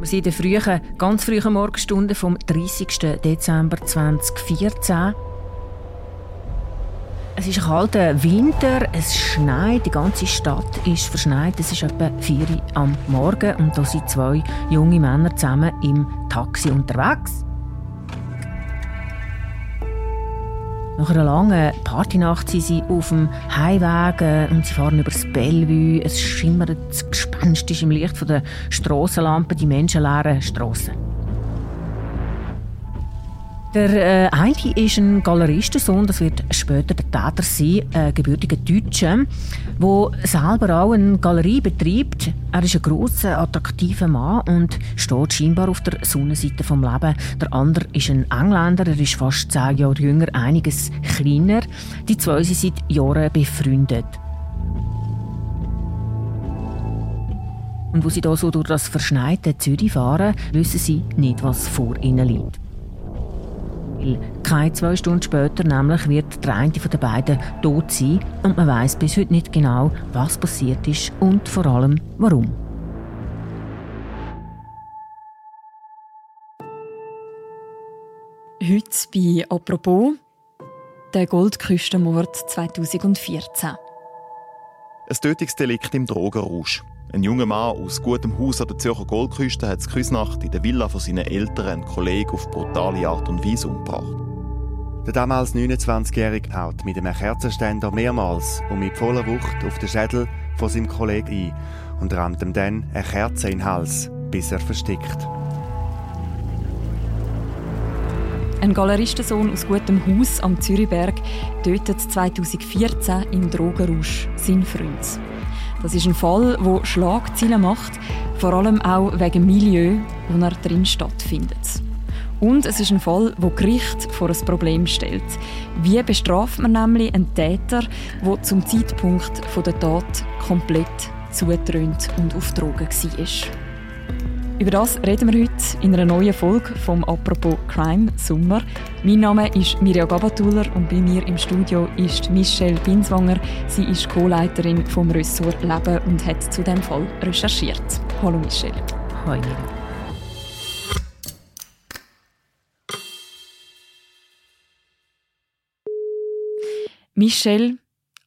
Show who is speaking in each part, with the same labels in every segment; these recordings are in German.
Speaker 1: Wir sind in den frühen, ganz frühen Morgenstunden vom 30. Dezember 2014. Es ist ein kalter Winter, es schneit, die ganze Stadt ist verschneit. Es ist etwa 4 Uhr am Morgen und da sind zwei junge Männer zusammen im Taxi unterwegs. Nach einer langen Partynacht sind sie auf dem Heimweg und sie fahren über das Bellevue. Es schimmert gespenstisch im Licht der Strassenlampen die menschenleeren Strassen. Der äh, eine ist ein Galeristensohn, das wird später der Täter sein, ein gebürtiger Deutscher, der selber auch eine Galerie betreibt. Er ist ein grosser, attraktiver Mann und steht scheinbar auf der Sonnenseite vom Leben. Der andere ist ein Engländer, er ist fast zehn Jahre jünger, einiges kleiner. Die zwei sind seit Jahren befreundet. Und wo sie da so durch das verschneite Zürich fahren, wissen sie nicht, was vor ihnen liegt. Weil keine zwei Stunden später nämlich wird der eine von den beiden tot sein und man weiß bis heute nicht genau, was passiert ist und vor allem warum.
Speaker 2: Heute bei «Apropos» der Goldküstenmord 2014.
Speaker 3: Ein Tötungsdelikt im Drogenrausch. Ein junger Mann aus gutem Haus an der Zürcher Goldküste hat die Küsnacht in der Villa von seinen Eltern einen Kollegen auf brutale Art und Weise umgebracht.
Speaker 4: Der damals 29-Jährige haut mit einem Kerzenständer mehrmals und mit voller Wucht auf den Schädel von seinem Kollegen ein und rammt ihm dann eine Kerze in den Hals, bis er verstickt.
Speaker 2: Ein Galeristensohn aus gutem Haus am Zürichberg tötet 2014 im Drogenrausch seinen Freund. Das ist ein Fall, der Schlagzeilen macht, vor allem auch wegen Milieu, wo er drin stattfindet. Und es ist ein Fall, wo Gericht vor ein Problem stellt. Wie bestraft man nämlich einen Täter, der zum Zeitpunkt der Tat komplett zutrönt und auf Drogen war? Über das reden wir heute in einer neuen Folge vom Apropos Crime Sommer. Mein Name ist Mirja Gabatuller und bei mir im Studio ist Michelle Binswanger. Sie ist Co-Leiterin vom Ressort Leben und hat zu dem Fall recherchiert. Hallo Michelle.
Speaker 1: Hallo Mirja.
Speaker 2: Michelle,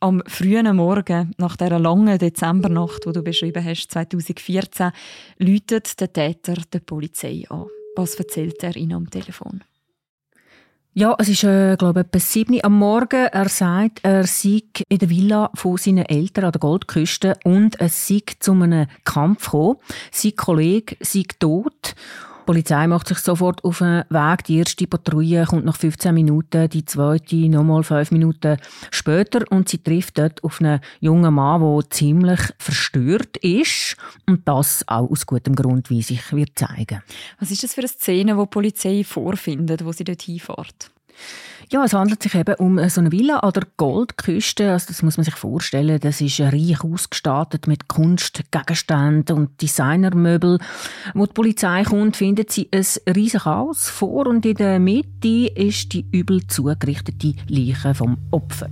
Speaker 2: am frühen Morgen, nach der langen Dezembernacht, die du beschrieben hast, 2014, läutet der Täter der Polizei an. Was erzählt er Ihnen am Telefon?
Speaker 1: Ja, es ist, äh, glaube ich, etwa 7 Uhr am Morgen. Er sagt, er sei in der Villa von seinen Eltern an der Goldküste und es sei zu einem Kampf gekommen. Sein Kollege sei tot die Polizei macht sich sofort auf den Weg. Die erste Patrouille kommt nach 15 Minuten, die zweite nochmal 5 Minuten später und sie trifft dort auf einen jungen Mann, der ziemlich verstört ist und das auch aus gutem Grund, wie sich wird zeigen.
Speaker 2: Was ist das für eine Szene, wo die Polizei vorfindet, wo sie dort hinfährt?
Speaker 1: Ja, es handelt sich eben um so eine Villa an der Goldküste. Also das muss man sich vorstellen. Das ist reich ausgestattet mit Kunstgegenständen und Designermöbel. Wo die Polizei kommt, findet sie ein riesiges Haus vor und in der Mitte ist die übel zugerichtete Leiche vom Opfer.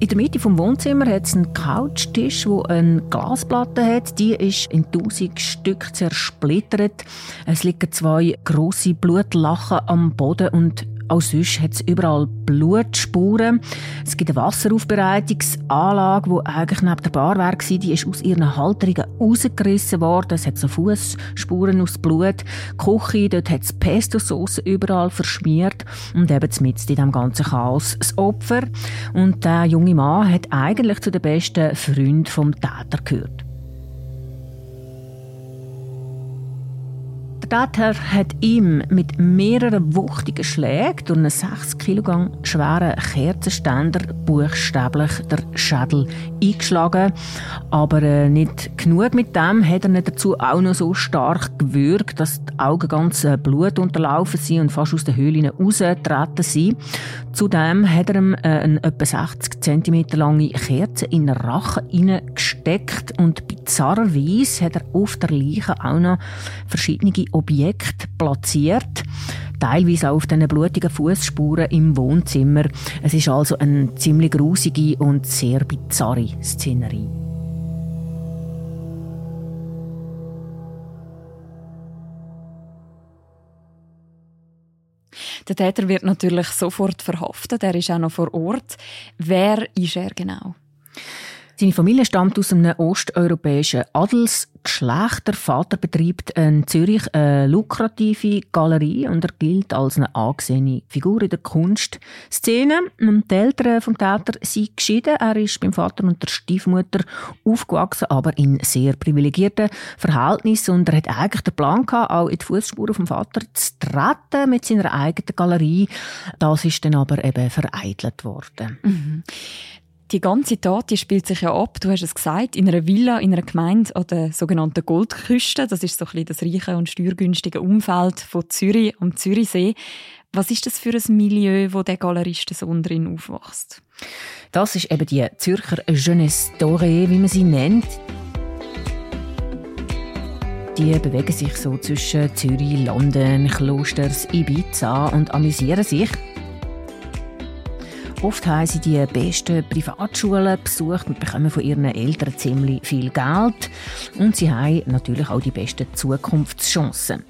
Speaker 1: In der Mitte vom Wohnzimmer hat es einen Couchtisch, der eine Glasplatte hat. Die ist in tausend Stück zersplittert. Es liegen zwei große Blutlachen am Boden und auch sonst hat es überall Blutspuren. Es gibt eine Wasseraufbereitungsanlage, die eigentlich neben der Bar war. Die ist aus ihren Halterungen rausgerissen worden. Es hat so Fußspuren aus Blut. Die Küche, dort hat es Pesto-Sauce überall verschmiert. Und eben mit in diesem ganzen Chaos das Opfer. Und der junge Mann hat eigentlich zu den besten Freunden vom Täter gehört. Täter hat ihm mit mehreren wuchtigen Schlägen durch einen 6 Kilogramm schweren Kerzenständer buchstäblich der Schädel eingeschlagen. Aber äh, nicht genug mit dem hat er nicht dazu auch noch so stark gewürgt, dass die Augen ganz äh, Blut unterlaufen sind und fast aus den Höhlen rausgetreten sind. Zudem hat er ihm äh, eine etwa 60 cm lange Kerze in den Rachen hineingesteckt und bizarrerweise hat er auf der Leiche auch noch verschiedene Objekte platziert teilweise auch auf den blutigen Fußspuren im Wohnzimmer. Es ist also eine ziemlich grusige und sehr bizarre Szenerie.
Speaker 2: Der Täter wird natürlich sofort verhaftet. Er ist auch noch vor Ort. Wer ist er genau?
Speaker 1: Seine Familie stammt aus einem osteuropäischen Adelsgeschlecht. Der Vater betreibt in Zürich eine lukrative Galerie und er gilt als eine angesehene Figur in der Kunstszene. Die Eltern vom Täter sind geschieden. Er ist beim Vater und der Stiefmutter aufgewachsen, aber in sehr privilegierten Verhältnissen und er hat eigentlich den Plan gehabt, auch in die Fußspuren vom Vater zu treten mit seiner eigenen Galerie. Das ist dann aber eben vereitelt worden.
Speaker 2: Mhm. Die ganze Tat die spielt sich ja ab, du hast es gesagt, in einer Villa, in einer Gemeinde an der sogenannten Goldküste. Das ist so ein bisschen das reiche und steuergünstige Umfeld von Zürich am Zürichsee. Was ist das für ein Milieu, wo der Galeristensohn drin aufwächst?
Speaker 1: Das ist eben die Zürcher Jeunesse Dorée, wie man sie nennt. Die bewegen sich so zwischen Zürich, London, Klosters, Ibiza und amüsieren sich. Oft haben sie die besten Privatschulen besucht und bekommen von ihren Eltern ziemlich viel Geld. Und sie haben natürlich auch die besten Zukunftschancen.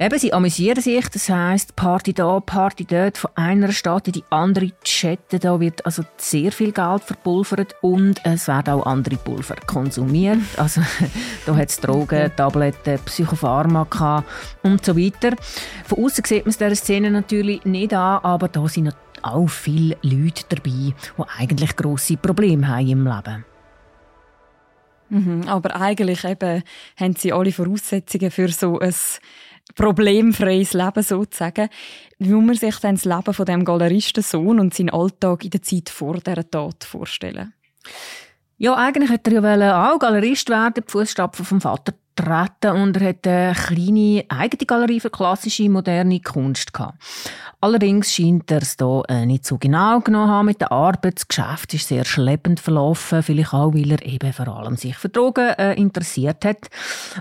Speaker 1: Eben, sie amüsieren sich, das heisst, Party da, Party dort, von einer Stadt in die andere chatten. Da wird also sehr viel Geld verpulvert und es werden auch andere Pulver konsumiert. Also, da hat es Drogen, Tabletten, Psychopharmaka und so weiter. Von außen sieht man es dieser Szene natürlich nicht an, aber da sind natürlich auch viele Leute dabei, die eigentlich grosse Probleme haben im Leben.
Speaker 2: Mhm, aber eigentlich eben haben sie alle Voraussetzungen für so ein problemfreies Leben sozusagen. Wie muss man sich dann das Leben von dem Galeristensohn und seinen Alltag in der Zeit vor dieser Tat vorstellen?
Speaker 1: Ja, eigentlich hätte er ja auch Galerist werden, die Fußstapfen vom Vater treten und er hat eine kleine eigene Galerie für klassische, moderne Kunst gehabt. Allerdings scheint er es hier äh, nicht so genau genommen haben mit der Arbeit. Das Geschäft ist sehr schleppend verlaufen, vielleicht auch, weil er eben vor allem sich für Drogen äh, interessiert hat.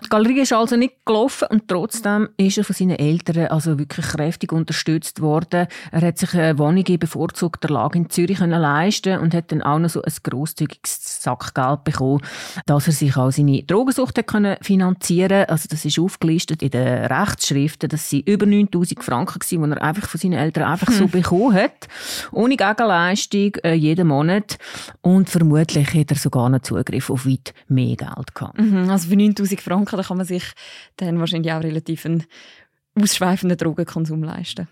Speaker 1: Die Galerie ist also nicht gelaufen und trotzdem ist er von seinen Eltern also wirklich kräftig unterstützt worden. Er hat sich eine Wohnung in bevorzugter Lage in Zürich können leisten und hat dann auch noch so ein grosszügiges Sackgeld bekommen, dass er sich auch seine Drogensucht können finanzieren. Also das ist aufgelistet in den Rechtsschriften, dass sie über 9000 Franken die er einfach von seinen Eltern einfach so hm. bekommen hat. Ohne Gegenleistung, äh, jeden Monat. Und vermutlich hat er sogar noch Zugriff auf weit mehr Geld gehabt.
Speaker 2: Mhm, also für 9000 Franken da kann man sich dann wahrscheinlich auch relativ einen ausschweifenden Drogenkonsum leisten.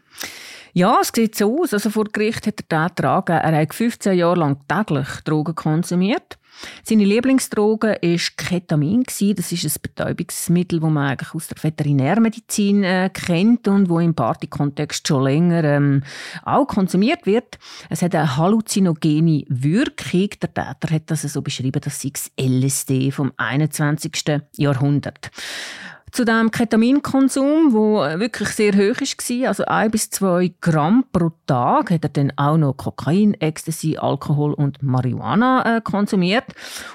Speaker 1: Ja, es sieht so aus. Also vor Gericht hat er den Trag, er hat 15 Jahre lang täglich Drogen konsumiert. Seine Lieblingsdroge war Ketamin. Das ist ein Betäubungsmittel, das man eigentlich aus der Veterinärmedizin äh, kennt und wo im Partykontext schon länger ähm, auch konsumiert wird. Es hat eine halluzinogene Wirkung. Der Täter hat das so beschrieben, dass es LSD vom 21. Jahrhundert zu dem Ketaminkonsum, wo wirklich sehr hoch war, also ein bis zwei Gramm pro Tag, hat er dann auch noch Kokain, Ecstasy, Alkohol und Marihuana äh, konsumiert.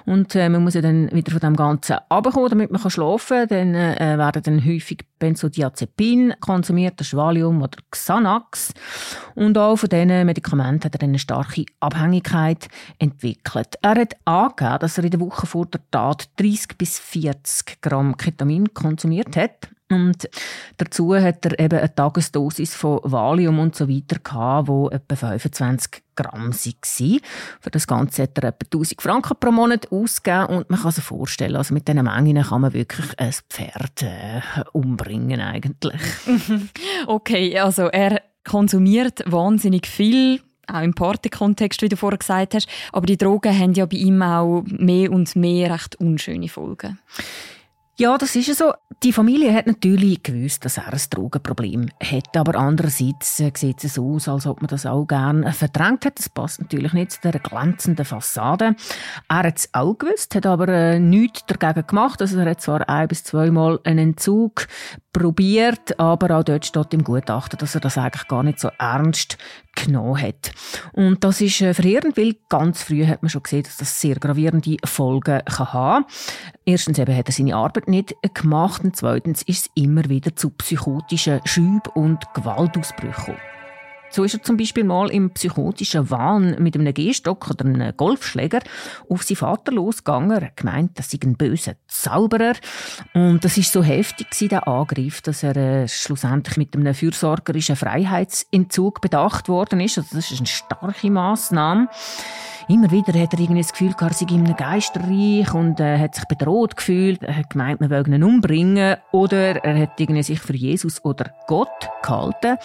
Speaker 1: Und äh, man muss ja dann wieder von dem Ganzen abkommen, damit man schlafen kann. Dann äh, werden dann häufig Benzodiazepin konsumiert, das Valium oder Xanax. Und auch von diesen Medikamenten hat er eine starke Abhängigkeit entwickelt. Er hat angegeben, dass er in der Woche vor der Tat 30 bis 40 Gramm Ketamin konsumiert hat. Und dazu hat er eben eine Tagesdosis von Valium und so weiter gehabt, wo etwa 25 Gramm waren. Für das Ganze hat er etwa 1000 Franken pro Monat ausgegeben und man kann sich vorstellen, also mit diesen Mengen kann man wirklich ein Pferd äh, umbringen eigentlich.
Speaker 2: Okay, also er konsumiert wahnsinnig viel auch im Party-Kontext, wie du vorher gesagt hast. Aber die Drogen haben ja bei ihm auch mehr und mehr recht unschöne Folgen.
Speaker 1: Ja, das ist so. Die Familie hat natürlich gewusst, dass er ein Drogenproblem hat, aber andererseits äh, sieht es aus, als ob man das auch gerne verdrängt hat. Das passt natürlich nicht zu der glänzenden Fassade. Er hat es auch gewusst, hat aber äh, nichts dagegen gemacht. Also er hat zwar ein bis zweimal einen Entzug probiert, aber auch dort steht im Gutachten, dass er das eigentlich gar nicht so ernst genommen hat. Und das ist äh, verheerend, weil ganz früh hat man schon gesehen, dass das sehr gravierende Folgen kann haben Erstens eben hat er seine Arbeit nicht gemacht und zweitens ist es immer wieder zu psychotischen Schüben und Gewaltausbrüchen. So ist er zum Beispiel mal im psychotischen Wahn mit einem Gehstock oder einem Golfschläger auf seinen Vater losgegangen. Er gemeint, das sei ein böser Zauberer. Und das ist so heftig der Angriff, dass er äh, schlussendlich mit einem fürsorgerischen Freiheitsentzug bedacht worden ist. Also das ist eine starke Maßnahme. Immer wieder hat er irgendwie das Gefühl, er sei in Geisterreich und äh, hat sich bedroht gefühlt. Er hat gemeint, man will ihn umbringen. Oder er hat irgendwie sich für Jesus oder Gott gehalten.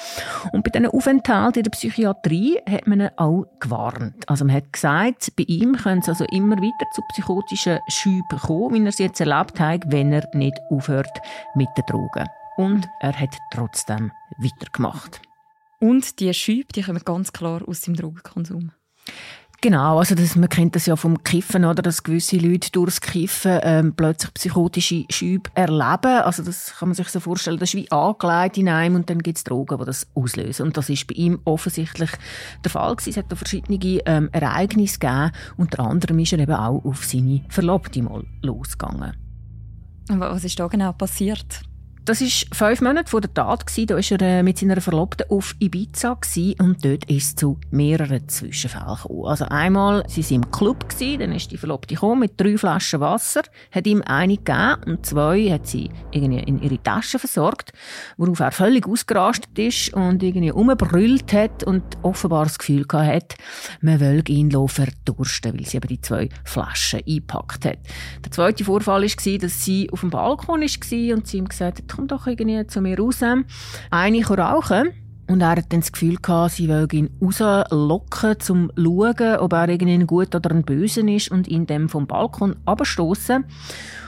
Speaker 1: Und bei diesen Aufenthalten in der Psychiatrie hat man ihn auch gewarnt. Also man hat gesagt, bei ihm können es also immer wieder zu psychotischen Schüben kommen, wie er sie jetzt erlebt hat, wenn er nicht aufhört mit den Drogen. Und er hat trotzdem weitergemacht.
Speaker 2: Und die Schübe, die kommen ganz klar aus dem Drogenkonsum.
Speaker 1: Genau, also das, man kennt das ja vom Kiffen, oder, dass gewisse Leute durchs Kiffen ähm, plötzlich psychotische Schübe erleben. Also das kann man sich so vorstellen, das ist wie angelegt in einem und dann gibt es Drogen, die das auslösen. Und das ist bei ihm offensichtlich der Fall gewesen. Es hat da verschiedene ähm, Ereignisse gegeben. Unter anderem ist er eben auch auf seine Verlobte mal losgegangen.
Speaker 2: Was ist da genau passiert?
Speaker 1: Das war fünf Monate vor der Tat. Da war er äh, mit seiner Verlobten auf Ibiza und dort ist es zu mehreren Zwischenfällen gekommen. Also einmal waren sie im Club, dann ist die Verlobte gekommen mit drei Flaschen Wasser, hat ihm eine gegeben und zwei hat sie irgendwie in ihre Tasche versorgt, worauf er völlig ausgerastet ist und irgendwie umgebrüllt hat und offenbar das Gefühl hat, man will ihn verdursten, weil sie eben die zwei Flaschen eingepackt hat. Der zweite Vorfall war, dass sie auf dem Balkon war und sie ihm gesagt hat, komm doch irgendwie zu mir raus. Eine rauchen. Und er hat dann das Gefühl gehabt, sie will ihn rauslocken, um zu schauen, ob er irgendwie ein gut oder ein böse ist und ihn dann vom Balkon abstoßen.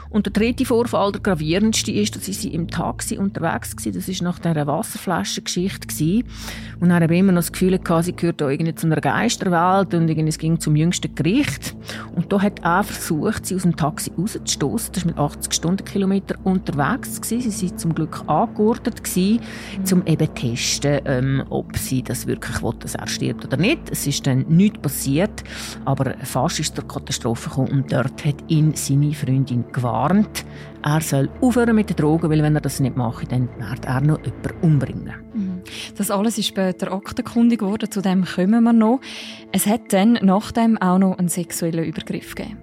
Speaker 1: Und der dritte Vorfall, der gravierendste, ist, dass sie im Taxi unterwegs war. Das war nach dieser Wasserflaschengeschichte. Und er hatte immer noch das Gefühl, gehabt, sie gehört auch irgendwie zu einer Geisterwelt und irgendwie, es ging zum jüngsten Gericht. Und da hat er versucht, sie aus dem Taxi rauszustoßen. Das war mit 80 Stundenkilometer unterwegs. Gewesen. Sie waren zum Glück angeordnet, gewesen, um eben zu testen, ähm, ob sie das wirklich will, dass er stirbt oder nicht. Es ist dann nichts passiert, aber fast ist zur Katastrophe gekommen und dort hat ihn seine Freundin gewarnt gewarnt, er soll aufhören mit den Drogen, weil wenn er das nicht macht, dann wird er noch jemanden umbringen.
Speaker 2: Mhm. Das alles ist später aktenkundig geworden, zu dem kommen wir noch. Es hat dann nach dem auch noch einen sexuellen Übergriff gegeben.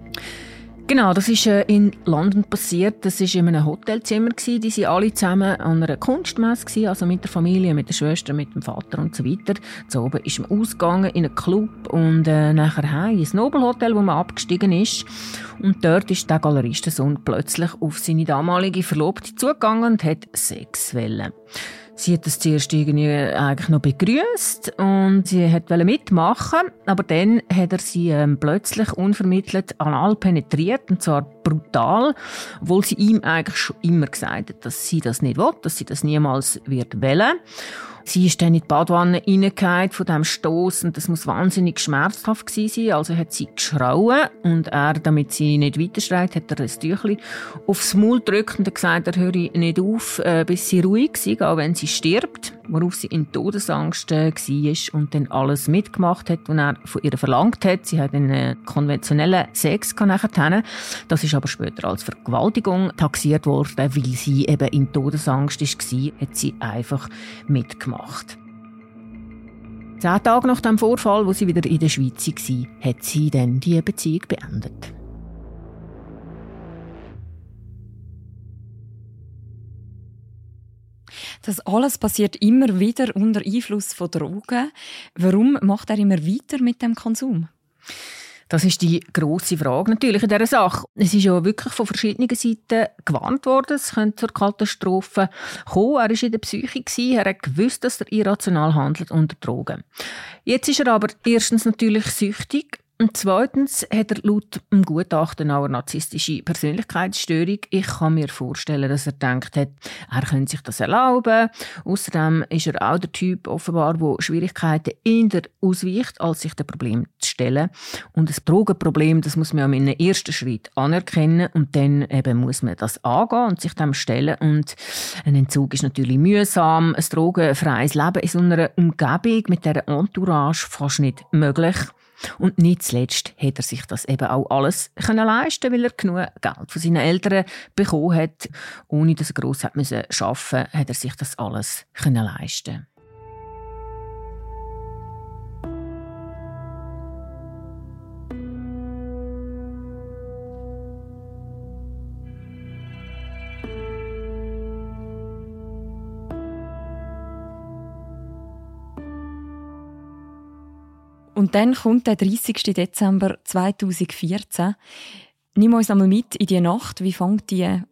Speaker 1: Genau, das ist äh, in London passiert. Das ist in einem Hotelzimmer. Die sind alle zusammen an einer Kunstmesse also mit der Familie, mit der Schwester, mit dem Vater und so weiter. So oben ist man ausgegangen in einen Club und äh, nachher heim ins Nobelhotel, wo man abgestiegen ist. Und dort ist der Galeristensohn plötzlich auf seine damalige Verlobte zugegangen und hat Sex wollen. Sie hat das zuerst irgendwie eigentlich noch begrüßt und sie hat mitmachen, aber dann hat er sie ähm, plötzlich unvermittelt anal penetriert und zwar brutal, obwohl sie ihm eigentlich schon immer gesagt hat, dass sie das nicht will, dass sie das niemals wird wählen. Sie ist dann in die Badwanne reingefallen von diesem Stoss und das muss wahnsinnig schmerzhaft gewesen sein. Also hat sie geschrauen und er, damit sie nicht weiter schreit, hat er ein Tüchli aufs Maul gedrückt und gesagt, er höre nicht auf, äh, bis sie ruhig ist, auch wenn sie stirbt worauf sie in Todesangst äh, war und dann alles mitgemacht hat, was er von ihr verlangt hat. Sie hat einen äh, konventionellen Sex nachher. Das ist aber später als Vergewaltigung taxiert worden, weil sie eben in Todesangst war, hat sie einfach mitgemacht. Zehn Tage nach dem Vorfall, wo sie wieder in der Schweiz war, hat sie dann die Beziehung beendet.
Speaker 2: Das alles passiert immer wieder unter Einfluss von Drogen. Warum macht er immer weiter mit dem Konsum?
Speaker 1: Das ist die große Frage natürlich in dieser Sache. Es ist ja wirklich von verschiedenen Seiten gewarnt worden, es könnte zur Katastrophe kommen. Er war in der Psyche, er hat gewusst, dass er irrational handelt unter Drogen. Jetzt ist er aber erstens natürlich süchtig Und zweitens hat er laut dem Gutachten auch eine narzisstische Persönlichkeitsstörung. Ich kann mir vorstellen, dass er denkt hat, er könnte sich das erlauben. Außerdem ist er auch der Typ offenbar, der Schwierigkeiten eher ausweicht, als sich dem Problem zu stellen. Und das Drogenproblem, das muss man ja in ersten Schritt anerkennen und dann eben muss man das angehen und sich dem stellen. Und ein Entzug ist natürlich mühsam. Ein drogenfreies Leben in so einer Umgebung mit dieser Entourage fast nicht möglich. Und nicht zuletzt hat er sich das eben auch alles können leisten, weil er genug Geld von seinen Eltern bekommen hat. Ohne dass er gross hat müssen arbeiten, hat er sich das alles können leisten.
Speaker 2: Und dann kommt der 30. Dezember 2014. Nimm uns einmal mit in die Nacht. Wie fängt die an?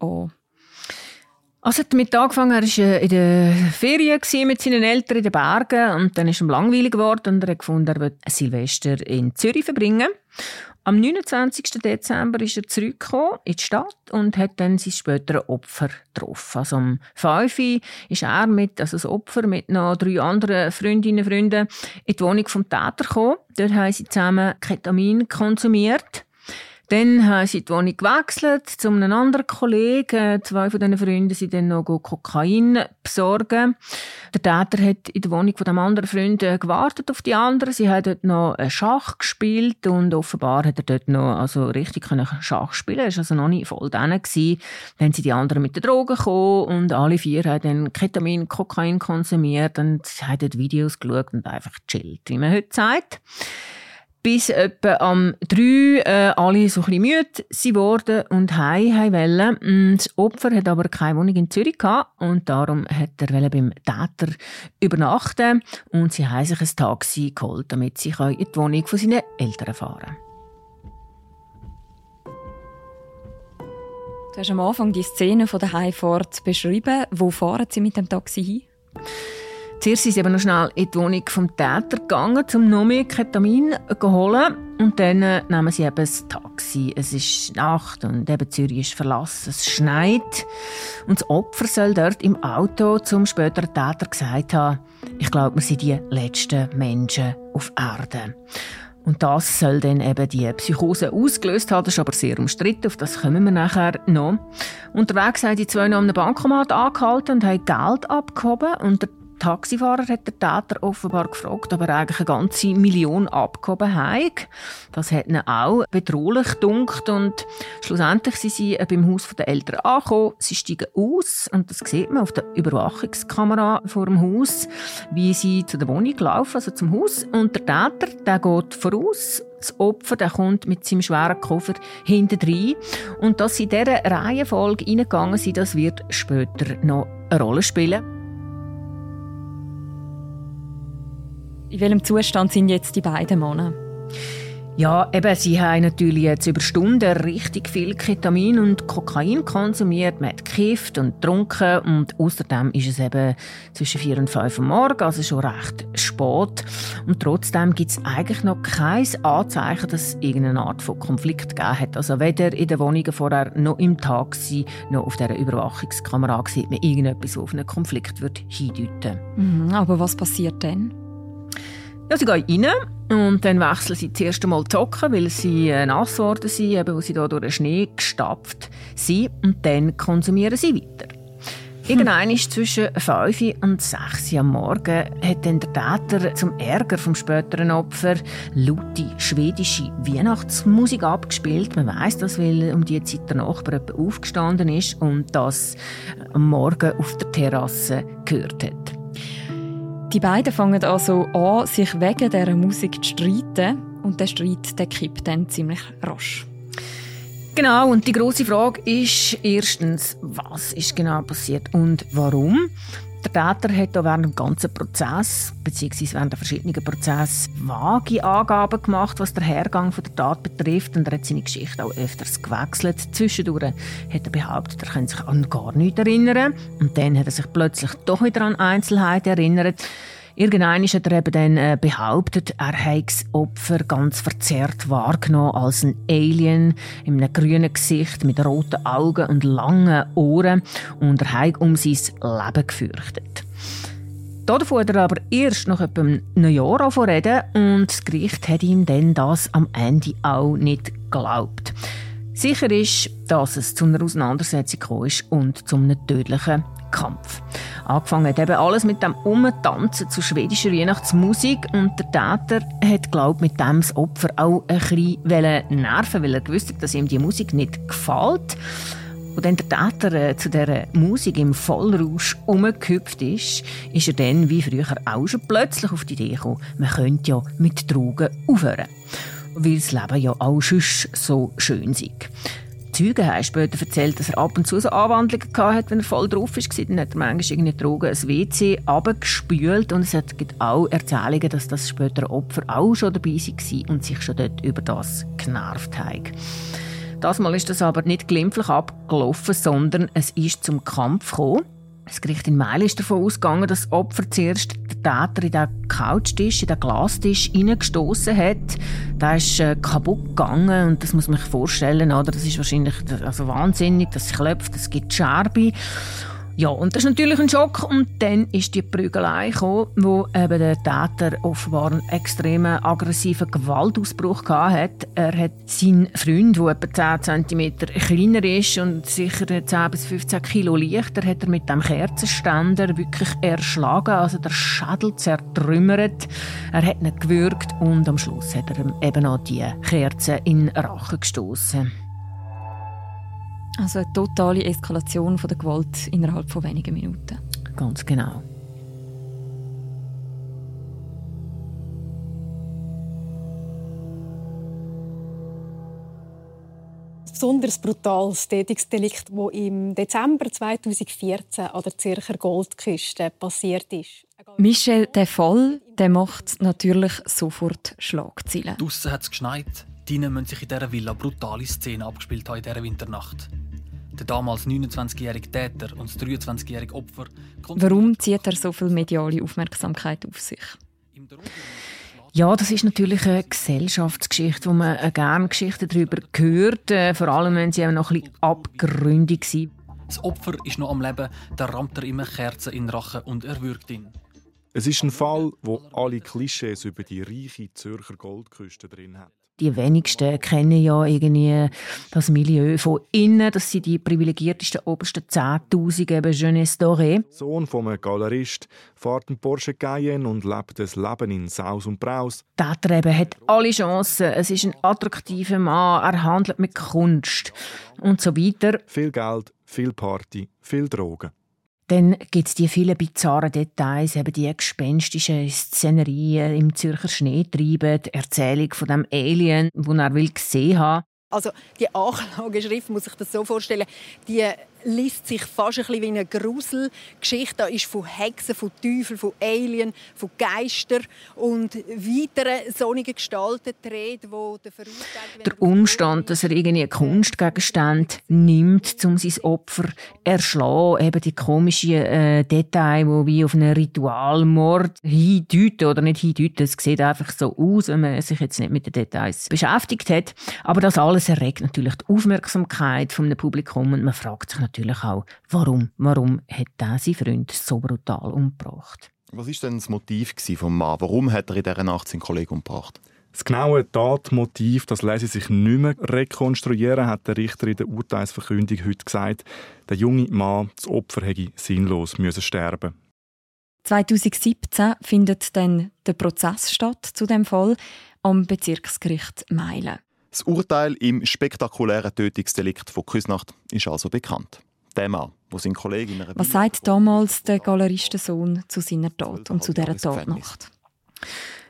Speaker 1: Also hat damit angefangen, er war in der Ferien mit seinen Eltern in den Bergen und dann ist ihm langweilig geworden und er hat gefunden, er will Silvester in Zürich verbringen. Am 29. Dezember ist er zurückgekommen in die Stadt und hat dann sein späteres Opfer getroffen. Also um 5 Uhr ist er mit, also das Opfer mit noch drei anderen Freundinnen und Freunden in die Wohnung vom Täter gekommen. Dort haben sie zusammen Ketamin konsumiert. Dann haben sie die Wohnung gewechselt zu einem anderen Kollegen. Zwei von diesen Freunden sind dann noch Kokain besorgen. Der Täter hat in der Wohnung von dem anderen Freund gewartet auf die anderen. Sie haben dort noch Schach gespielt und offenbar hat er dort noch also richtig Schach spielen. Er war also noch nicht voll drin. Dann sind die anderen mit den Drogen gekommen und alle vier haben dann Ketamin, Kokain konsumiert und haben dort Videos geschaut und einfach chillt, wie man heute sagt bis etwa am 3 äh, alle so ein bisschen müde geworden und heim wollen. Mm, das Opfer hat aber keine Wohnung in Zürich gehabt und darum hat er beim Täter übernachten und sie haben sich ein Taxi geholt, damit sie in die Wohnung von seinen Eltern fahren können.
Speaker 2: Du hast am Anfang die Szene von der Heimfahrt beschrieben. Wo fahren Sie mit dem Taxi hin?
Speaker 1: Zuerst sind sie eben noch schnell in die Wohnung vom Täter gegangen, um noch mehr Ketamin zu holen. Und dann äh, nehmen sie eben das Taxi. Es ist Nacht und eben Zürich ist verlassen. Es schneit. Und das Opfer soll dort im Auto zum späteren Täter gesagt haben, ich glaube, wir sind die letzten Menschen auf Erde. Und das soll dann eben die Psychose ausgelöst haben. Das ist aber sehr umstritten, auf das kommen wir nachher noch. Unterwegs haben die zwei noch an einem Bankomat angehalten und haben Geld abgehoben. Und der Taxifahrer hat der Täter offenbar gefragt, ob er eigentlich eine ganze Million abgehoben hat. Das hat ihn auch bedrohlich gedunkt und schlussendlich sind sie beim Haus der Eltern angekommen. Sie steigen aus und das sieht man auf der Überwachungskamera vor dem Haus, wie sie zu der Wohnung laufen, also zum Haus. Und der Täter, der geht voraus das Opfer der kommt mit seinem schweren Koffer hinten rein. Und dass sie in dieser Reihenfolge reingegangen sind, das wird später noch eine Rolle spielen.
Speaker 2: In welchem Zustand sind jetzt die beiden Männer?
Speaker 1: Ja, eben, sie haben natürlich jetzt über Stunden richtig viel Ketamin und Kokain konsumiert. Man hat gekifft und getrunken und außerdem ist es eben zwischen 4 und 5 Uhr morgens, also schon recht spät. Und trotzdem gibt es eigentlich noch kein Anzeichen, dass es irgendeine Art von Konflikt gegeben hat. Also weder in den Wohnungen vorher noch im Taxi noch auf dieser Überwachungskamera sieht man irgendetwas, das auf einen Konflikt wird hindeuten
Speaker 2: mhm, Aber was passiert dann?
Speaker 1: Ja, sie gehen rein und dann wechseln sie zuerst einmal die Socken, weil sie äh, nass geworden sind, eben, weil sie da durch den Schnee gestapft sind. Und dann konsumieren sie weiter. Hm. Irgendwann zwischen 5 und 6 Uhr am Morgen hat dann der Täter zum Ärger vom späteren Opfer laute schwedische Weihnachtsmusik abgespielt. Man weiß das, weil um die Zeit der Nachbar aufgestanden ist und das am Morgen auf der Terrasse gehört hat.
Speaker 2: Die beiden fangen also an, sich wegen dieser Musik zu streiten. Und der Streit der kippt dann ziemlich rasch.
Speaker 1: Genau, und die große Frage ist erstens, was ist genau passiert und warum? Der Täter hat während dem ganzen Prozess, beziehungsweise während der verschiedenen Prozesse, vage Angaben gemacht, was den Hergang der Tat betrifft. Und er hat seine Geschichte auch öfters gewechselt. Zwischendurch hat er behauptet, er könnte sich an gar nichts erinnern. Und dann hat er sich plötzlich doch wieder an Einzelheiten erinnert. Irgendwann hat er eben dann äh, behauptet, er habe das Opfer ganz verzerrt wahrgenommen als ein Alien in einem grünen Gesicht mit roten Augen und langen Ohren und er habe um sein Leben gefürchtet. Davon hat er aber erst nach etwa einem Jahr reden und das Gericht hat ihm dann das am Ende auch nicht geglaubt. Sicher ist, dass es zu einer Auseinandersetzung ist und zu einem tödlichen Kampf. Angefangen hat eben alles mit dem Umtanzen zu schwedischer Weihnachtsmusik und der Täter hat, glaube mit dem das Opfer auch ein bisschen nerven weil er gewusst hat, dass ihm die Musik nicht gefällt. Und dann der Täter äh, zu dieser Musik im Vollrausch umgehüpft ist, ist er dann, wie früher auch schon, plötzlich auf die Idee gekommen, man könnte ja mit Drogen aufhören. Weil das Leben ja auch sonst so schön sei. Zeugen haben später erzählt, dass er ab und zu so Anwandlungen hatte, wenn er voll drauf war. Dann hat er manchmal irgendwie Drogen ins WC abgespült und es gibt auch Erzählungen, dass das später Opfer auch schon dabei war und sich schon dort über das genervt haben. Das Mal ist das aber nicht glimpflich abgelaufen, sondern es ist zum Kampf gekommen. Das Gericht in Meil ist davon ausgegangen, dass das Opfer zuerst Täter in den Couchtisch, in den Glastisch hineingestoßen hat. Der ist äh, kaputt gegangen und das muss man sich vorstellen, oder? Das ist wahrscheinlich also wahnsinnig, das klopft, es gibt Scherbe. Ja, und das ist natürlich ein Schock. Und dann ist die Prügelei gekommen, wo eben der Täter offenbar einen extremen aggressiven Gewaltausbruch hatte. Er hat seinen Freund, der etwa 10 cm kleiner ist und sicher 10 bis 15 Kilo leichter, hat er mit dem Kerzenständer wirklich erschlagen, also der Schädel zertrümmert. Er hat ihn gewürgt und am Schluss hat er eben auch die Kerze in Rachen gestoßen.
Speaker 2: Also eine totale Eskalation von der Gewalt innerhalb von wenigen Minuten.
Speaker 1: Ganz genau.
Speaker 5: besonders brutales Tätigungsdelikt, das im Dezember 2014 an der Zürcher Goldküste passiert ist.
Speaker 2: Michel, der Fall der macht natürlich sofort Schlagzeilen.
Speaker 6: Draussen hat es geschneit. Drinnen müssen sich in dieser Villa brutale Szenen abgespielt haben in dieser Winternacht. Der damals 29-jährige Täter und das 23-jährige Opfer.
Speaker 2: Warum zieht er so viel mediale Aufmerksamkeit auf sich?
Speaker 1: Ja, das ist natürlich eine Gesellschaftsgeschichte, wo man gerne Geschichten darüber hört, äh, vor allem wenn sie noch ein bisschen abgründig sind.
Speaker 6: Das Opfer ist noch am Leben, da rammt er immer Kerzen in den Rachen und erwürgt ihn.
Speaker 7: Es ist ein Fall, wo alle Klischees über die reiche Zürcher Goldküste drin hat.
Speaker 1: Die wenigsten kennen ja irgendwie das Milieu von innen. Das sind die privilegiertesten obersten 10.000 eben Jeunesse Doré.
Speaker 7: Sohn von einem Galerist, fährt einen Porsche Cayenne und lebt das Leben in Saus und Braus.
Speaker 1: Der eben hat alle Chancen. Es ist ein attraktiver Mann, er handelt mit Kunst und so weiter.
Speaker 7: Viel Geld, viel Party, viel Drogen.
Speaker 1: Dann gibt es die vielen bizarren Details, eben die gespenstischen Szenerien im Zürcher Schnee treiben, die Erzählung von dem Alien, den er will gesehen haben.
Speaker 5: Also die Anklageschrift muss ich das so vorstellen, die liest sich fast ein bisschen wie eine Gruselgeschichte. Da ist von Hexen, von Teufeln, von Alien, von Geistern und weiteren sonnigen Gestalten die Rede, wo der
Speaker 1: Verurteilte... Der Umstand, dass er irgendwie Kunstgegenstände nimmt, um sein Opfer erschlagen, eben die komischen äh, Details, die wie auf einen Ritualmord hindeuten oder nicht hindeuten, es sieht einfach so aus, wenn man sich jetzt nicht mit den Details beschäftigt hat. Aber das alles erregt natürlich die Aufmerksamkeit vom Publikum und man fragt sich natürlich auch, warum, warum hat er seinen Freund so brutal umgebracht?
Speaker 3: Was war denn das Motiv vom Mann? Warum hat er in dieser Nacht seinen Kollegen umgebracht?
Speaker 7: Das genaue Tatmotiv, das lässt sich nicht mehr rekonstruieren, hat der Richter in der Urteilsverkündung heute gesagt. Der junge Mann, das Opfer, hätte sinnlos müssen sterben.
Speaker 2: 2017 findet dann der Prozess statt zu dem Fall am Bezirksgericht Meilen.
Speaker 3: Das Urteil im spektakulären Tötungsdelikt von Küsnacht ist also bekannt. Der Mann, wo sein Kollege in einer
Speaker 2: Was sagt damals der Galeristensohn zu seiner Tat und zu dieser Tatnacht?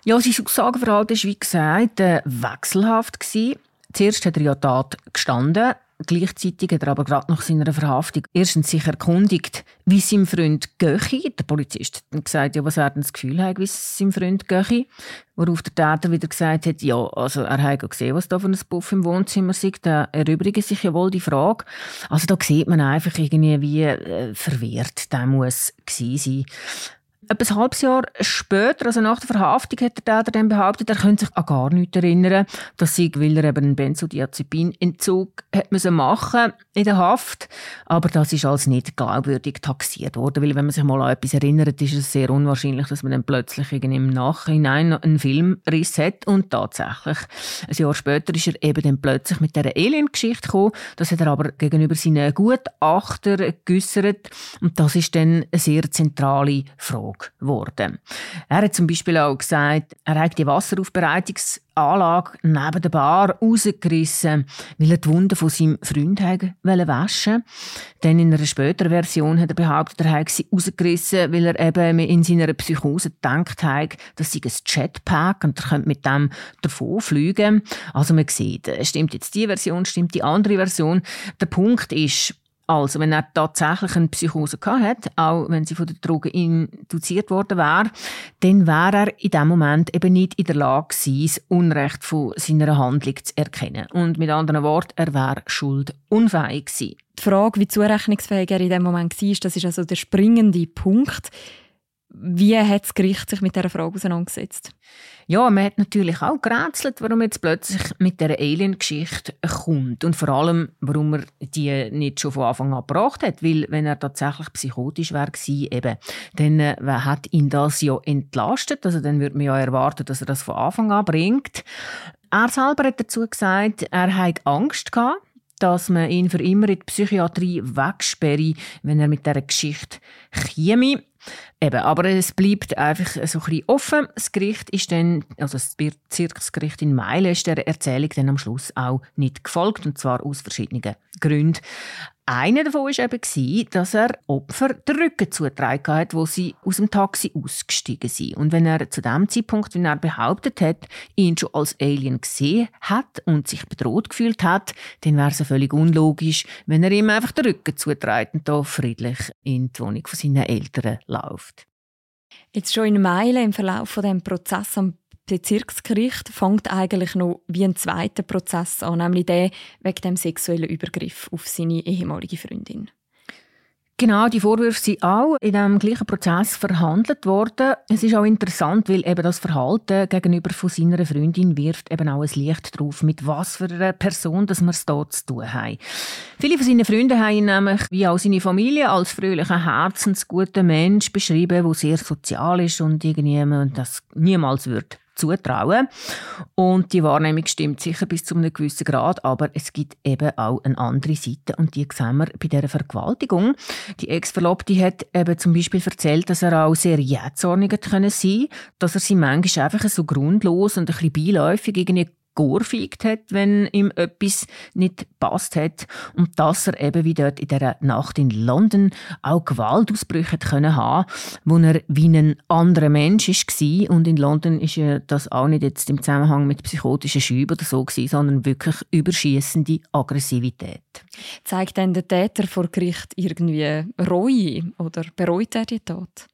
Speaker 1: Ja, sein Aussageverhalten war, wie gesagt, äh, wechselhaft. Zuerst hat er ja Tat gestanden, Gleichzeitig hat er aber gerade nach seiner Verhaftung erstens sich erkundigt, wie seinem Freund Göchi, der Polizist, hat gesagt, ja, was er denn das Gefühl hat, wie es seinem Freund Göchi, worauf der Täter wieder gesagt hat, ja, also er hat gesehen, was da für ein Buff im Wohnzimmer ist, da erübrige sich ja wohl die Frage. Also da sieht man einfach irgendwie, wie äh, verwehrt der muss gewesen sein. Ein halbes Jahr später, also nach der Verhaftung, hat der Täter dann behauptet, er könnte sich an gar nichts erinnern, dass sie, weil er eben einen Benzodiazepinentzug machen in der Haft. Aber das ist als nicht glaubwürdig taxiert worden, weil wenn man sich mal an etwas erinnert, ist es sehr unwahrscheinlich, dass man dann plötzlich im Nachhinein einen Filmriss hat. Und tatsächlich, ein Jahr später ist er eben dann plötzlich mit dieser Alien-Geschichte gekommen. Das hat er aber gegenüber seinen Gutachter geäussert. Und das ist dann eine sehr zentrale Frage geworden. Er hat zum Beispiel auch gesagt, er hat die Wasseraufbereitungsanlage neben der Bar rausgerissen, weil er die Wunden von seinem Freund waschen wollte. Dann in einer späteren Version hat er behauptet, er habe sie rausgerissen, weil er eben in seiner Psychose gedacht hat, dass sie ein Jetpack und er könnte mit dem davon fliegen. Also man sieht, stimmt jetzt die Version, stimmt die andere Version. Der Punkt ist, also, wenn er tatsächlich eine Psychose hat, auch wenn sie von der Droge induziert worden wäre, dann wäre er in dem Moment eben nicht in der Lage gewesen, das Unrecht von seiner Handlung zu erkennen. Und mit anderen Worten, er wäre schuldunfähig gewesen.
Speaker 2: Die Frage, wie zurechnungsfähig er in dem Moment war, das ist also der springende Punkt. Wie hat das Gericht sich mit dieser Frage auseinandergesetzt?
Speaker 1: Ja, man hat natürlich auch gerätselt, warum jetzt plötzlich mit der Alien-Geschichte kommt und vor allem, warum er die nicht schon von Anfang an gebracht hat, weil wenn er tatsächlich psychotisch wäre eben, dann äh, hat ihn das ja entlastet, also dann würde man ja erwarten, dass er das von Anfang an bringt. Er selber hat dazu gesagt, er hatte Angst gehabt, dass man ihn für immer in die Psychiatrie wegsperre, wenn er mit dieser Geschichte käme. Eben, aber es bleibt einfach so ein offen. Das Gericht ist dann, also das Bezirksgericht in Meilen ist der Erzählung dann am Schluss auch nicht gefolgt, und zwar aus verschiedenen Gründen. Einer davon war eben, dass er Opfer den Rücken zugetragen hat, wo sie aus dem Taxi ausgestiegen sind. Und wenn er zu dem Zeitpunkt, wenn er behauptet hat, ihn schon als Alien gesehen hat und sich bedroht gefühlt hat, dann wäre es völlig unlogisch, wenn er ihm einfach den Rücken zutragen und da friedlich in die Wohnung von seinen Eltern läuft.
Speaker 2: Jetzt schon in Meilen im Verlauf von dem Prozess am Bezirksgericht fängt eigentlich noch wie ein zweiter Prozess an, nämlich der wegen dem sexuellen Übergriff auf seine ehemalige Freundin.
Speaker 1: Genau, die Vorwürfe sind auch in dem gleichen Prozess verhandelt worden. Es ist auch interessant, weil eben das Verhalten gegenüber von seiner Freundin wirft eben auch ein Licht drauf, mit was für einer Person dass wir es hier zu tun haben. Viele von seinen Freunden haben ihn nämlich, wie auch seine Familie, als fröhlichen, herzensguten Mensch beschrieben, der sehr sozial ist und irgendjemand das niemals wird zutrauen. Und die Wahrnehmung stimmt sicher bis zu einem gewissen Grad, aber es gibt eben auch eine andere Seite und die sehen wir bei dieser Vergewaltigung. Die Ex-Verlobte hat eben zum Beispiel erzählt, dass er auch sehr jähzornig sein konnte, dass er sie manchmal einfach so grundlos und ein bisschen beiläufig irgendwie geohrfeigt hat, wenn ihm etwas nicht passt hat und dass er eben wie dort in der Nacht in London auch Gewaltausbrüche können haben, wo er wie ein anderer Mensch war und in London ist ja das auch nicht jetzt im Zusammenhang mit psychotischen Schüben oder so gewesen, sondern wirklich überschießende Aggressivität.
Speaker 2: Zeigt denn der Täter vor Gericht irgendwie Reue oder bereut er die Tat?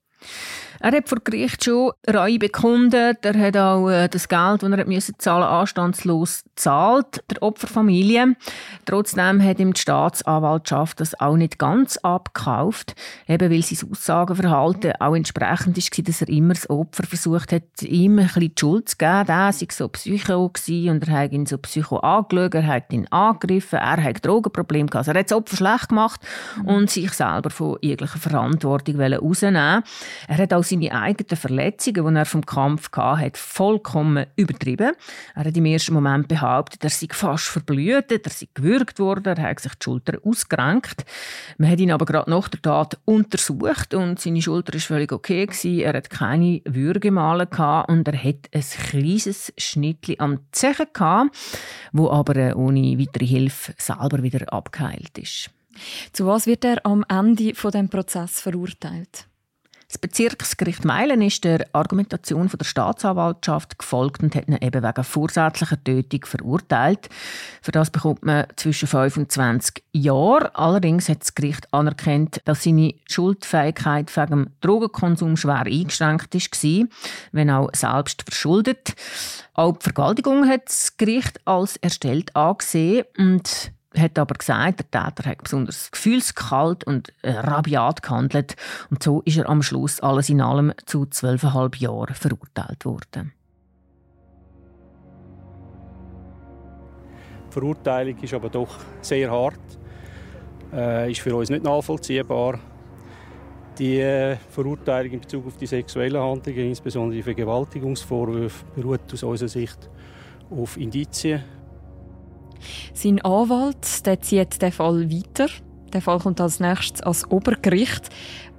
Speaker 1: Er hat vor Gericht schon Reue bekundet. Er hat auch äh, das Geld, das er müssen zahlen anstandslos zahlt der Opferfamilie. Trotzdem hat ihm die Staatsanwaltschaft das auch nicht ganz abgekauft, eben weil sein Aussagenverhalten auch entsprechend war, dass er immer das Opfer versucht hat, ihm ein bisschen die Schuld zu geben. Er sei so Psycho und er hat ihn so Psycho angeschaut, er hat ihn angegriffen, er hat Drogenprobleme gehabt. Also er hat das Opfer schlecht gemacht und sich selber von jeglicher Verantwortung rausnehmen Er hat auch seine eigenen Verletzungen, die er vom Kampf hatte, vollkommen übertrieben. Er hat im ersten Moment behauptet, er sei fast verblutet, er sei gewürgt worden, er hat sich die Schulter ausgerenkt. Man hat ihn aber gerade nach der Tat untersucht und seine Schulter war völlig okay. Er hat keine Würgemale und er hat ein kleines Schnittchen am Zechen gehabt, wo aber äh, ohne weitere Hilfe selber wieder abgeheilt ist.
Speaker 2: Zu was wird er am Ende von dem Prozess verurteilt?
Speaker 1: Das Bezirksgericht Meilen ist der Argumentation der Staatsanwaltschaft gefolgt und hat ihn eben wegen vorsätzlicher Tötung verurteilt. Für das bekommt man zwischen 5 und 20 Jahre. Allerdings hat das Gericht anerkannt, dass seine Schuldfähigkeit wegen dem Drogenkonsum schwer eingeschränkt war, wenn auch selbst verschuldet. Auch die Vergewaltigung hat das Gericht als erstellt angesehen und hat aber gesagt, der Täter hat besonders gefühlskalt und äh, rabiat gehandelt. Und so ist er am Schluss alles in allem zu zwölfeinhalb Jahren verurteilt worden.
Speaker 8: Die Verurteilung ist aber doch sehr hart, äh, ist für uns nicht nachvollziehbar. Die äh, Verurteilung in Bezug auf die sexuellen Handlungen, insbesondere die Vergewaltigungsvorwürfe, beruht aus unserer Sicht auf Indizien.
Speaker 2: Sein Anwalt der zieht den Fall weiter. Der Fall kommt als nächstes ans Obergericht.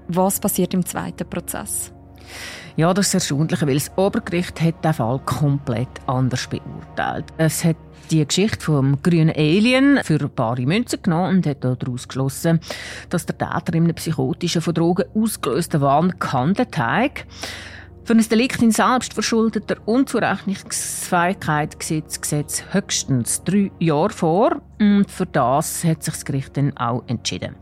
Speaker 2: Was passiert im zweiten Prozess?
Speaker 1: Ja, das ist erstaunlich, weil das Obergericht hat den Fall komplett anders beurteilt. Es hat die Geschichte vom grünen Alien für bare Münzen genommen und hat daraus geschlossen, dass der Täter in einem psychotischen, von Drogen ausgelösten Wahn gehandelt hat. Für ein Delikt in selbstverschuldeter Unzurechnungsfähigkeit sieht das Gesetz höchstens drei Jahre vor. Und für das hat sich das Gericht dann auch entschieden.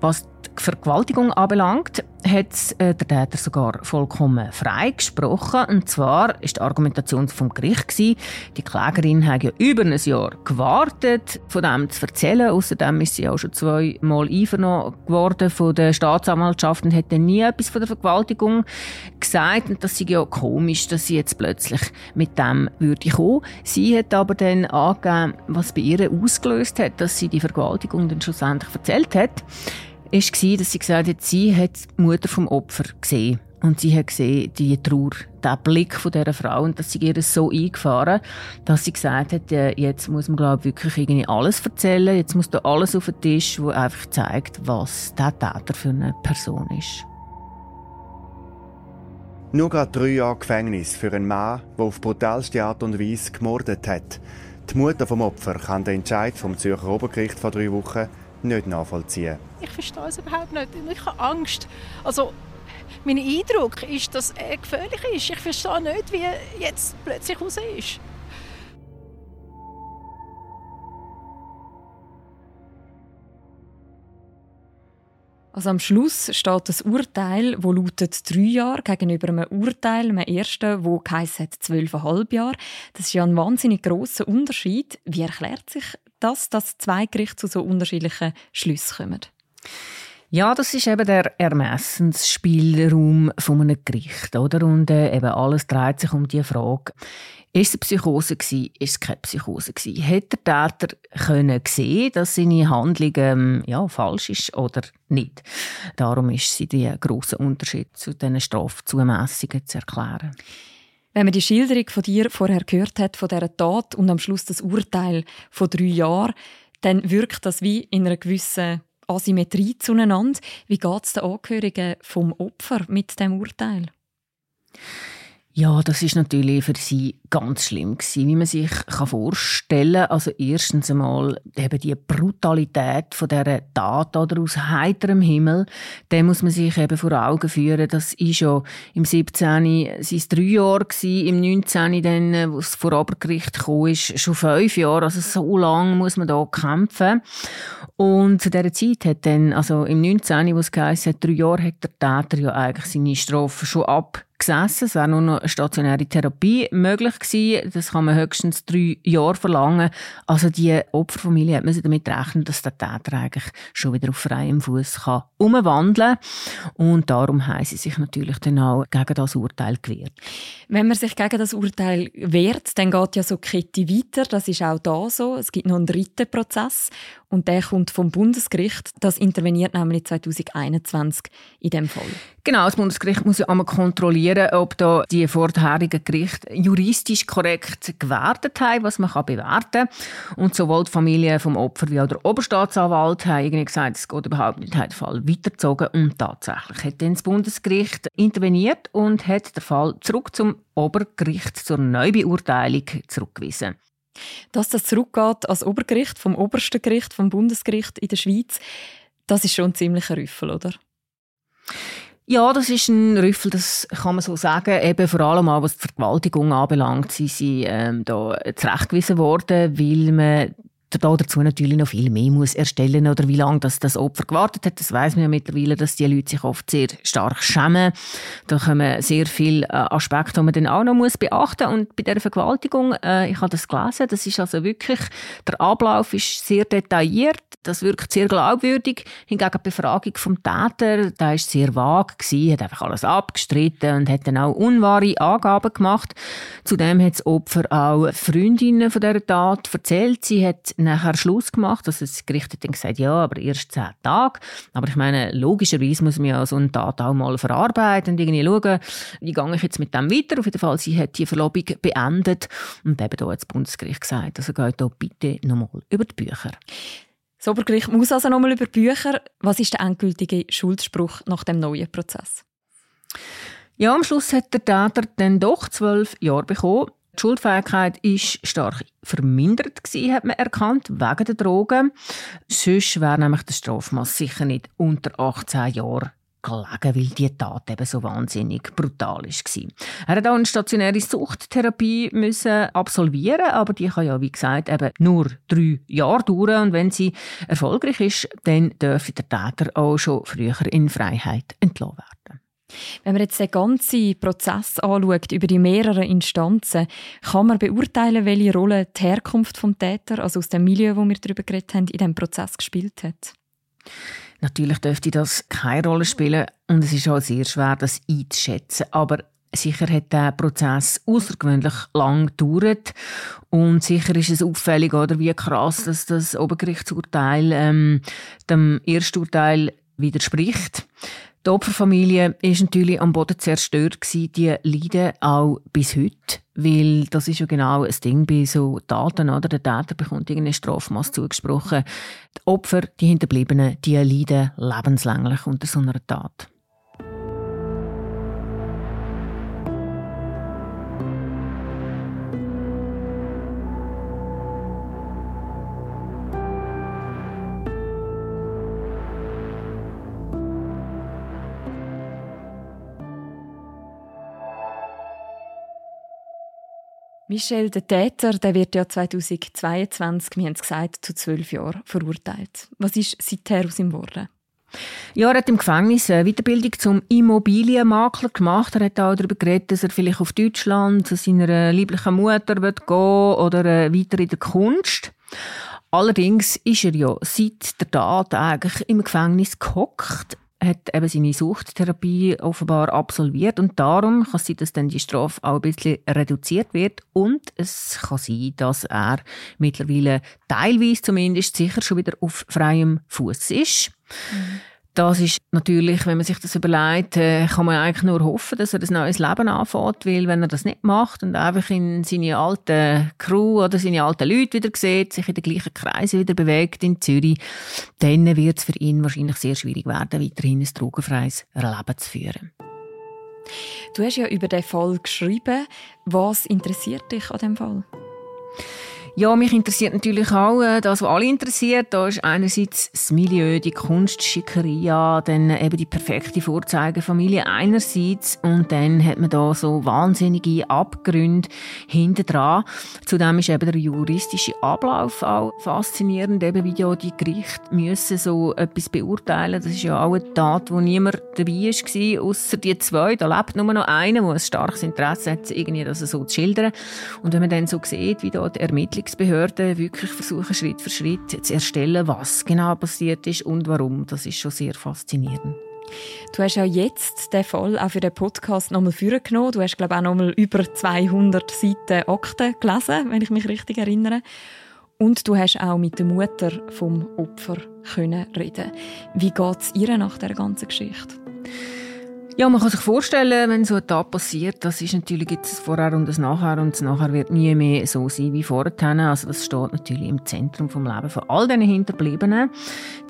Speaker 1: Was Vergewaltigung anbelangt, hat äh, der Täter sogar vollkommen frei gesprochen. Und zwar ist die Argumentation vom Gericht gewesen, die Klägerin hat ja über ein Jahr gewartet, von dem zu erzählen. Außerdem ist sie auch schon zweimal einvernommen geworden von der Staatsanwaltschaft und dann nie etwas von der Vergewaltigung gesagt. Und das ist ja komisch, dass sie jetzt plötzlich mit dem würde kommen. Sie hat aber dann angegeben, was bei ihr ausgelöst hat, dass sie die Vergewaltigung dann schlussendlich erzählt hat war, dass sie gesagt hat, sie hat die Mutter vom Opfer gesehen. Und sie hat gesehen, die Trauer, der Blick von dieser Frau, und dass sie ihr so eingefahren, dass sie gesagt hat, jetzt muss man, glaube ich, wirklich irgendwie alles erzählen. Jetzt muss da alles auf den Tisch, wo einfach zeigt, was der Täter für eine Person ist.
Speaker 4: Nur gerade drei Jahre Gefängnis für einen Mann, der auf brutalste Art und Weise gemordet hat. Die Mutter vom Opfer kann den Entscheid vom Zürcher Obergericht vor drei Wochen nicht nachvollziehen.
Speaker 9: Ich verstehe es überhaupt nicht. Ich habe Angst. Also, mein Eindruck ist, dass er gefährlich ist. Ich verstehe nicht, wie er jetzt plötzlich raus ist.
Speaker 2: Also am Schluss steht das Urteil, wo lautet drei Jahre gegenüber einem Urteil, einem ersten, wo geheißen hat zwölfeinhalb Jahre. Das ist ja ein wahnsinnig großer Unterschied. Wie erklärt sich das, dass zwei Gerichte zu so unterschiedlichen Schlüssen kommen?
Speaker 1: Ja, das ist eben der Ermessensspielraum von einem Gericht, oder? Und äh, eben alles dreht sich um die Frage: Ist es Psychose gewesen? Ist es keine Psychose gewesen? Hätte der Täter können sehen, dass seine Handlung ähm, ja falsch ist oder nicht? Darum ist sie der große Unterschied zu diesen Strafzumessungen zu erklären.
Speaker 2: Wenn man die Schilderung von dir vorher gehört hat, von dieser Tat und am Schluss das Urteil von drei Jahren, dann wirkt das wie in einer gewissen Asymmetrie zueinander. Wie geht es den Angehörigen vom Opfer mit dem Urteil?
Speaker 1: Ja, das ist natürlich für sie ganz schlimm gewesen, wie man sich vorstellen kann. Also erstens einmal eben die Brutalität von dieser Tat oder aus heiterem Himmel, den muss man sich eben vor Augen führen. Das ist ja im 17. es drei Jahre gewesen, im 19. dann, wo es vor Obergericht kam, ist schon fünf Jahre. Also so lange muss man da kämpfen. Und zu dieser Zeit hat dann, also im 19. wo es geheißen hat, drei Jahre, hat der Täter ja eigentlich seine Strafe schon ab gesessen. Es wäre nur noch eine stationäre Therapie möglich gewesen. Das kann man höchstens drei Jahre verlangen. Also die Opferfamilie hat müssen damit rechnen, dass der Täter eigentlich schon wieder auf freiem Fuß kann umwandeln und darum haben sie sich natürlich dann auch gegen das Urteil gewehrt.
Speaker 2: Wenn man sich gegen das Urteil wehrt, dann geht ja so die Kette weiter. Das ist auch da so. Es gibt noch einen dritten Prozess und der kommt vom Bundesgericht. Das interveniert nämlich 2021 in dem Fall.
Speaker 1: Genau, das Bundesgericht muss ja einmal kontrollieren, ob da die vorherigen Gerichte juristisch korrekt gewertet haben, was man bewerten kann. Und sowohl die Familie vom Opfer wie auch der Oberstaatsanwalt haben irgendwie gesagt, es geht überhaupt nicht, hat den Fall weitergezogen. Und tatsächlich hat dann das Bundesgericht interveniert und hat den Fall zurück zum Obergericht zur Neubeurteilung zurückgewiesen.
Speaker 2: Dass das zurückgeht als Obergericht, vom obersten Gericht, vom Bundesgericht in der Schweiz, das ist schon ein ziemlicher Rüffel, oder?
Speaker 1: Ja, das ist ein Rüffel, das kann man so sagen. Eben vor allem auch, was die Vergewaltigung anbelangt, sind sie ähm, da zurechtgewiesen worden, weil man dazu natürlich noch viel mehr muss erstellen oder wie lange das, das Opfer gewartet hat. Das weiß man ja mittlerweile, dass die Leute sich oft sehr stark schämen. Da kommen sehr viele äh, Aspekte, die man dann auch noch muss beachten muss. Und bei dieser Vergewaltigung, äh, ich habe das gelesen, das ist also wirklich, der Ablauf ist sehr detailliert, das wirkt sehr glaubwürdig. Hingegen die Befragung vom Täter, da ist sehr vage gewesen, hat einfach alles abgestritten und hat dann auch unwahre Angaben gemacht. Zudem hat das Opfer auch Freundinnen von dieser Tat erzählt. Sie hat nachher Schluss gemacht. Also das Gericht hat dann gesagt, ja, aber erst zehn Tage. Aber ich meine, logischerweise muss man ja so eine Tat auch mal verarbeiten und irgendwie schauen, wie gehe ich jetzt mit dem weiter. Auf jeden Fall, sie hat die Verlobung beendet und eben da hat das Bundesgericht gesagt, also geht da bitte nochmal über die Bücher.
Speaker 2: Das Obergericht muss also nochmal über Bücher. Was ist der endgültige Schuldspruch nach dem neuen Prozess?
Speaker 1: Ja, am Schluss hat der Täter dann doch zwölf Jahre bekommen. Die Schuldfähigkeit ist stark vermindert gewesen, hat man erkannt, wegen der Drogen. Sonst wäre nämlich der Strafmaß sicher nicht unter 18 Jahren gelegen, weil die Tat eben so wahnsinnig brutal war. Er hat auch eine stationäre Suchttherapie müssen absolvieren, aber die kann ja, wie gesagt, eben nur drei Jahre dauern und wenn sie erfolgreich ist, dann dürfte der Täter auch schon früher in Freiheit entlassen werden.
Speaker 2: Wenn man jetzt den ganzen Prozess anschaut, über die mehreren Instanzen, kann man beurteilen, welche Rolle die Herkunft des Täter, also aus dem Milieu, wo wir darüber geredet haben, in diesem Prozess gespielt hat?
Speaker 1: Natürlich dürfte das keine Rolle spielen und es ist auch sehr schwer, das einzuschätzen. Aber sicher hat der Prozess außergewöhnlich lang gedauert und sicher ist es auffällig, oder wie krass dass das Obergerichtsurteil ähm, dem Ersturteil widerspricht. Die Opferfamilie ist natürlich am Boden zerstört gewesen. Die leiden auch bis heute, weil das ist ja genau ein Ding bei so Taten, oder? Der Täter bekommt irgendeine Strafmaß zugesprochen. Die Opfer, die Hinterbliebenen, die leiden lebenslänglich unter so einer Tat.
Speaker 2: Michel, der Täter, der wird ja 2022, wir haben es gesagt, zu zwölf Jahren verurteilt. Was ist seither aus ihm geworden?
Speaker 1: Ja, er hat im Gefängnis eine Weiterbildung zum Immobilienmakler gemacht. Er hat auch darüber geredet, dass er vielleicht auf Deutschland zu seiner lieblichen Mutter gehen will oder äh, weiter in der Kunst. Allerdings ist er ja seit der Tat eigentlich im Gefängnis gehockt hat eben seine Suchttherapie offenbar absolviert und darum kann sein, dass dann die Strafe auch ein bisschen reduziert wird und es kann sein, dass er mittlerweile teilweise zumindest sicher schon wieder auf freiem Fuß ist. Mhm. Das ist natürlich, wenn man sich das überlegt, äh, kann man eigentlich nur hoffen, dass er ein neues Leben anfängt, weil wenn er das nicht macht und einfach in seine alte Crew oder seine alten Leute wieder sieht, sich in den gleichen Kreisen wieder bewegt in Zürich, dann wird es für ihn wahrscheinlich sehr schwierig werden, weiterhin ein drogenfreies Leben zu führen.
Speaker 2: Du hast ja über den Fall geschrieben. Was interessiert dich an dem Fall?
Speaker 1: Ja, mich interessiert natürlich auch äh, das, was alle interessiert. Da ist einerseits das Milieu, die Kunst, Schickeria, dann eben die perfekte Vorzeigefamilie einerseits und dann hat man da so wahnsinnige Abgründe hinten dran. Zudem ist eben der juristische Ablauf auch faszinierend, eben wie ja die Gerichte müssen so etwas beurteilen. Das ist ja auch eine Tat, wo niemand dabei war, außer die zwei. Da lebt nur noch einer, der ein starkes Interesse hat, irgendwie das so zu schildern. Und wenn man dann so sieht, wie da die Ermittlungen Ermittlungsbehörden wirklich versuchen, Schritt für Schritt zu erstellen, was genau passiert ist und warum. Das ist schon sehr faszinierend.
Speaker 2: Du hast ja jetzt den Fall auch für den Podcast nochmal vorgenommen. Du hast, glaube ich, auch nochmal über 200 Seiten Akten gelesen, wenn ich mich richtig erinnere. Und du hast auch mit der Mutter vom Opfer reden. Wie geht es ihr nach der ganzen Geschichte?
Speaker 1: Ja, man kann sich vorstellen, wenn so ein Tag passiert, das ist natürlich gibt es vorher und das nachher und das nachher wird nie mehr so sein wie vorher. Also das steht natürlich im Zentrum vom Leben von all diesen Hinterbliebenen.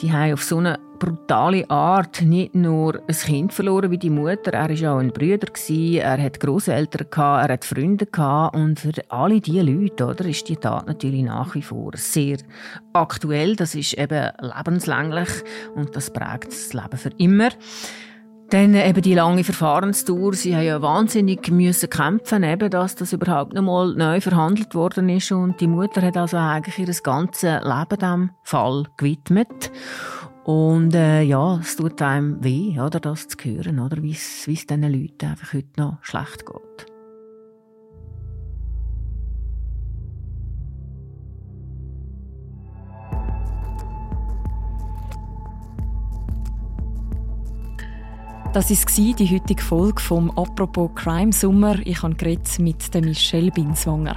Speaker 1: Die haben auf so eine brutale Art nicht nur ein Kind verloren wie die Mutter, er ja auch ein Bruder, er hat Großeltern, er hat Freunde und für alle diese Leute oder, ist die Tat natürlich nach wie vor sehr aktuell. Das ist eben lebenslänglich und das prägt das Leben für immer. Dann eben die lange Verfahrenstour. Sie haben ja wahnsinnig müssen kämpfen, eben, dass das überhaupt noch mal neu verhandelt worden ist. Und die Mutter hat also eigentlich ihr ganzes Leben dem Fall gewidmet. Und äh, ja, es tut einem weh, oder, das zu hören, oder, wie es diesen Leuten einfach heute noch schlecht geht.
Speaker 2: Das war die heutige Folge vom «Apropos Crime Summer». Ich habe mit Michelle Binswanger.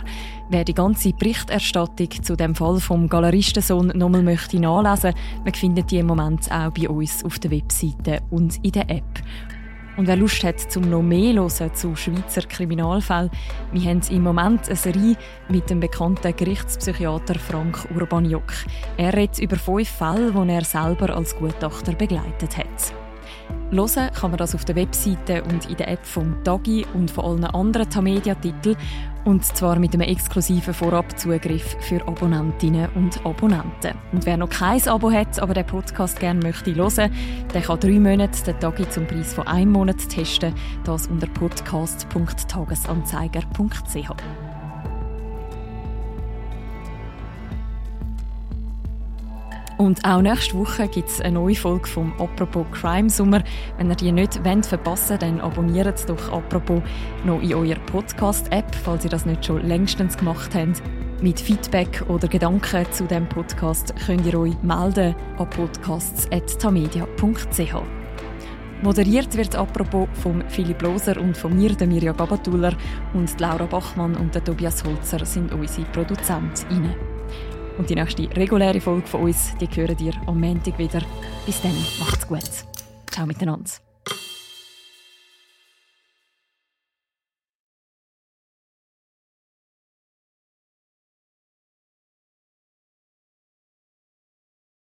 Speaker 2: Wer die ganze Berichterstattung zu dem Fall vom Galeristensohn nochmal möchte nachlesen, man findet die im Moment auch bei uns auf der Webseite und in der App. Und wer Lust hat, zum noch mehr hören zu Schweizer Kriminalfällen, wir haben im Moment eine Serie mit dem bekannten Gerichtspsychiater Frank Urbaniok. Er redet über fünf Fälle, die er selber als Gutachter begleitet hat. Hören kann man das auf der Webseite und in der App vom Dagi und von allen anderen Tamedia-Titeln. Und zwar mit einem exklusiven Vorabzugriff für Abonnentinnen und Abonnenten. Und wer noch kein Abo hat, aber den Podcast gerne möchte hören, der kann drei Monate den Dagi zum Preis von einem Monat testen. Das unter podcast.tagesanzeiger.ch. Und auch nächste Woche gibt es eine neue Folge vom Apropos Crime Summer. Wenn ihr die nicht verpassen wollt, dann abonniert doch Apropos noch in eurer Podcast-App, falls ihr das nicht schon längstens gemacht habt. Mit Feedback oder Gedanken zu dem Podcast könnt ihr euch melden an podcasts.tamedia.ch. Moderiert wird apropos von Philipp Loser und von mir, der Mirja Gabatuller. Und Laura Bachmann und der Tobias Holzer sind unsere Produzentinnen. Und die nächste reguläre Folge von uns, die hören ihr am Montag wieder. Bis dann, macht's gut. Ciao miteinander.